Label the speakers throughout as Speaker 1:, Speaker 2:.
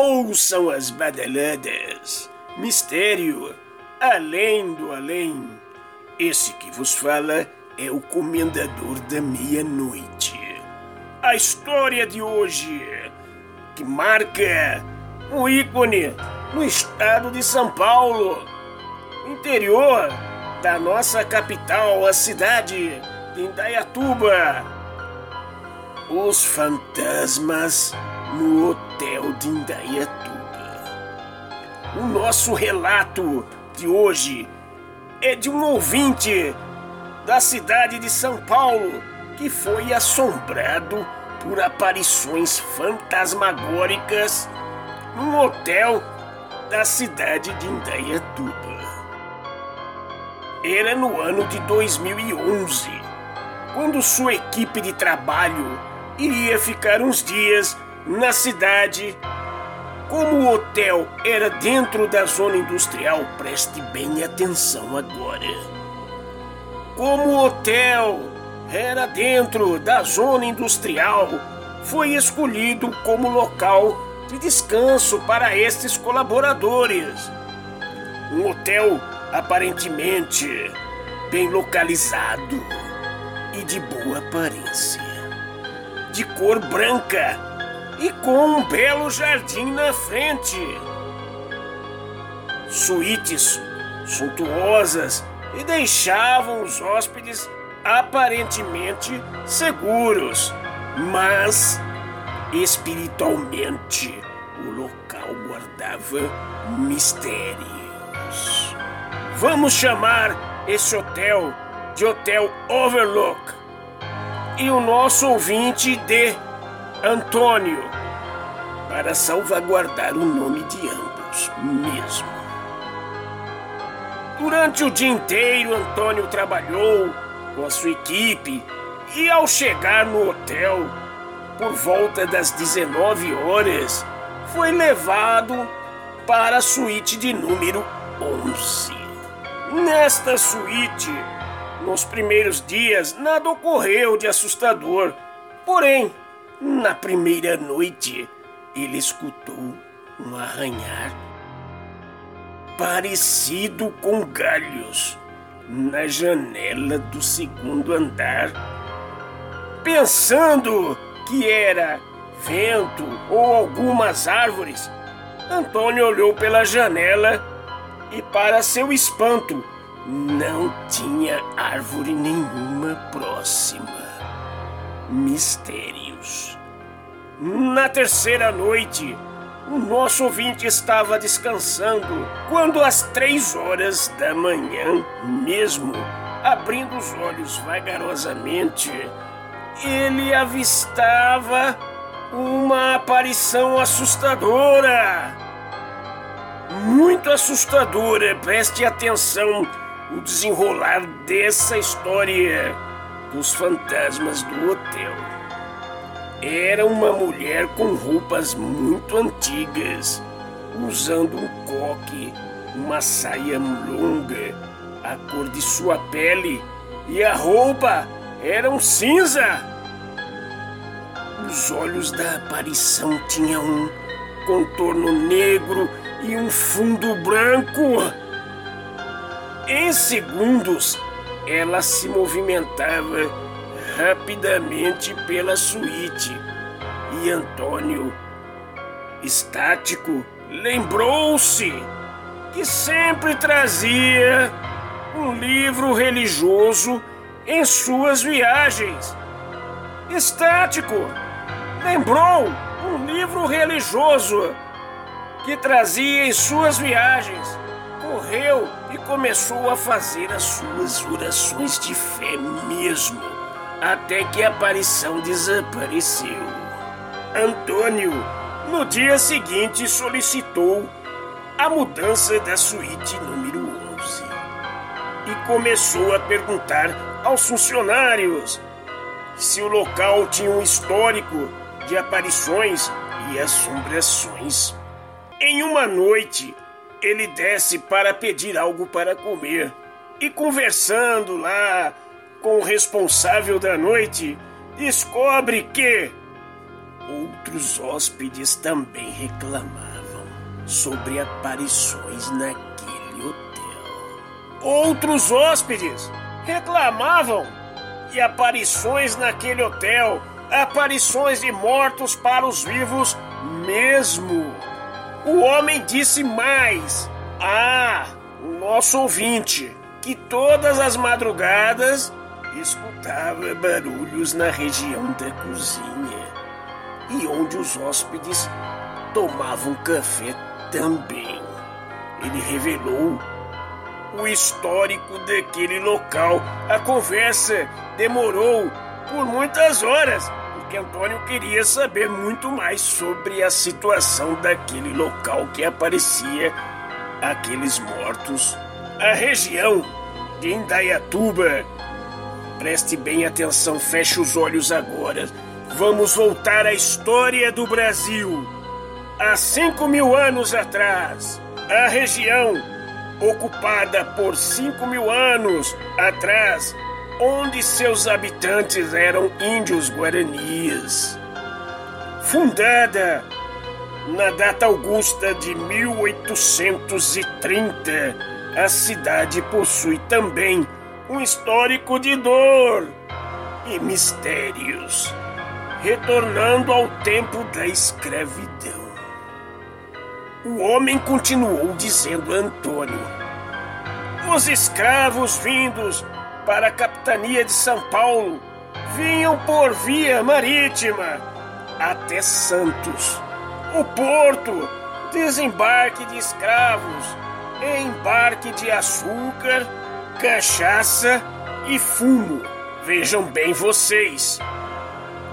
Speaker 1: ouçam as badaladas. Mistério, além do além. Esse que vos fala é o Comendador da Meia-Noite. A história de hoje, que marca um ícone no estado de São Paulo, interior da nossa capital, a cidade de Indaiatuba. Os fantasmas no hotel de Indaiatuba. O nosso relato de hoje é de um ouvinte da cidade de São Paulo que foi assombrado por aparições fantasmagóricas num hotel da cidade de Indaiatuba. Era no ano de 2011, quando sua equipe de trabalho iria ficar uns dias na cidade. Como o hotel era dentro da zona industrial, preste bem atenção agora. Como o hotel era dentro da zona industrial, foi escolhido como local de descanso para estes colaboradores. Um hotel aparentemente bem localizado e de boa aparência, de cor branca e com um belo jardim na frente. Suítes suntuosas e deixavam os hóspedes aparentemente seguros, mas espiritualmente o local guardava mistérios. Vamos chamar esse hotel de Hotel Overlook e o nosso ouvinte de Antônio para salvaguardar o nome de ambos mesmo. Durante o dia inteiro, Antônio trabalhou com a sua equipe e ao chegar no hotel, por volta das 19 horas, foi levado para a suíte de número 11. Nesta suíte, nos primeiros dias, nada ocorreu de assustador. Porém, na primeira noite, ele escutou um arranhar parecido com galhos na janela do segundo andar. Pensando que era vento ou algumas árvores, Antônio olhou pela janela e, para seu espanto, não tinha árvore nenhuma próxima. Na terceira noite, o nosso ouvinte estava descansando quando, às três horas da manhã, mesmo abrindo os olhos vagarosamente, ele avistava uma aparição assustadora. Muito assustadora, preste atenção o desenrolar dessa história dos fantasmas do hotel. Era uma mulher com roupas muito antigas, usando um coque, uma saia longa, a cor de sua pele e a roupa eram cinza. Os olhos da aparição tinham um contorno negro e um fundo branco. Em segundos, ela se movimentava rapidamente pela suíte e Antônio, estático, lembrou-se que sempre trazia um livro religioso em suas viagens. Estático, lembrou um livro religioso que trazia em suas viagens. Correu e começou a fazer as suas orações de fé mesmo, até que a aparição desapareceu. Antônio, no dia seguinte, solicitou a mudança da suíte número 11 e começou a perguntar aos funcionários se o local tinha um histórico de aparições e assombrações. Em uma noite, ele desce para pedir algo para comer e, conversando lá com o responsável da noite, descobre que outros hóspedes também reclamaram. sobre aparições naquele hotel. Outros hóspedes reclamavam de aparições naquele hotel, aparições de mortos para os vivos mesmo. O homem disse mais: Ah, nosso ouvinte, que todas as madrugadas escutava barulhos na região da cozinha e onde os hóspedes tomavam café também. Ele revelou o histórico daquele local. A conversa demorou por muitas horas, porque Antônio queria saber muito mais sobre a situação daquele local que aparecia aqueles mortos. A região de Indaiatuba. Preste bem atenção, feche os olhos agora. Vamos voltar à história do Brasil. Há cinco mil anos atrás, a região ocupada por cinco mil anos atrás, onde seus habitantes eram índios guaranis. Fundada na data augusta de 1830, a cidade possui também um histórico de dor e mistérios, retornando ao tempo da escravidão. O homem continuou dizendo a Antônio: Os escravos vindos para a capitania de São Paulo vinham por via marítima até Santos, o porto, desembarque de escravos, embarque de açúcar, cachaça e fumo. Vejam bem vocês: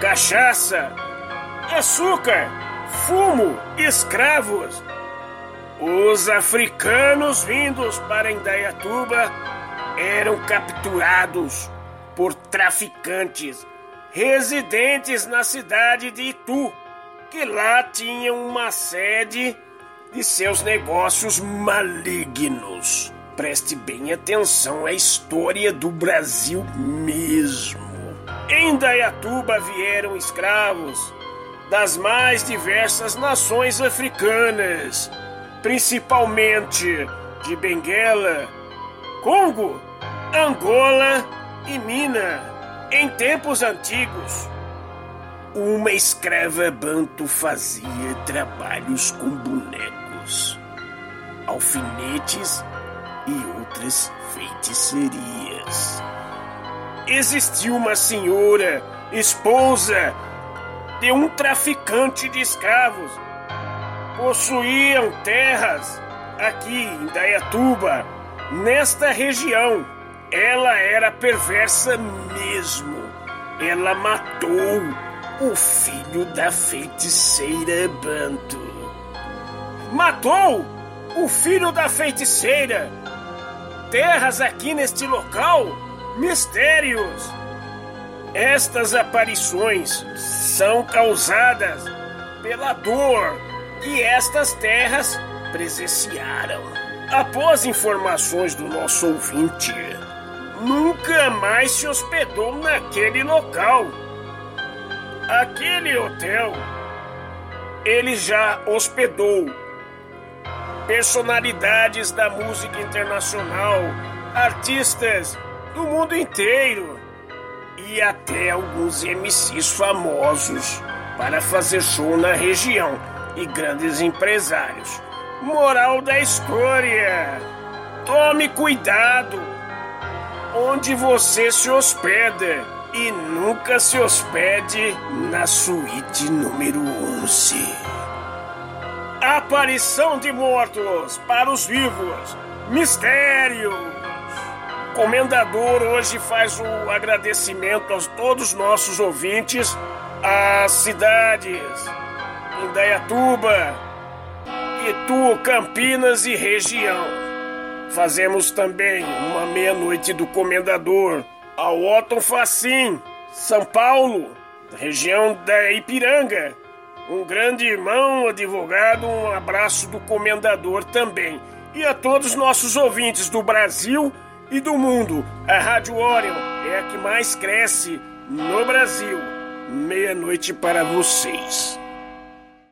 Speaker 1: cachaça, açúcar, fumo, escravos os africanos vindos para Indaiatuba eram capturados por traficantes residentes na cidade de Itu, que lá tinham uma sede de seus negócios malignos. Preste bem atenção à história do Brasil mesmo. Em Indaiatuba vieram escravos das mais diversas nações africanas principalmente de Benguela, Congo, Angola e Mina. Em tempos antigos, uma escrava banto fazia trabalhos com bonecos, alfinetes e outras feitiçarias. Existiu uma senhora, esposa de um traficante de escravos, possuíam terras aqui em Dayatuba, nesta região. Ela era perversa mesmo. Ela matou o filho da feiticeira Banto. Matou o filho da feiticeira. Terras aqui neste local? Mistérios. Estas aparições são causadas pela dor que estas terras presenciaram. Após informações do nosso ouvinte, nunca mais se hospedou naquele local. Aquele hotel, ele já hospedou personalidades da música internacional, artistas do mundo inteiro e até alguns MCs famosos para fazer show na região e grandes empresários. Moral da história: tome cuidado onde você se hospeda e nunca se hospede na suíte número 11. Aparição de mortos para os vivos. Mistério. Comendador hoje faz o agradecimento a todos os nossos ouvintes, às cidades, Indaiatuba, Itu, Campinas e região. Fazemos também uma meia-noite do Comendador ao Otton Facim, São Paulo, região da Ipiranga. Um grande irmão, advogado, um abraço do Comendador também. E a todos os nossos ouvintes do Brasil e do mundo. A Rádio Orion é a que mais cresce no Brasil. Meia-noite para vocês.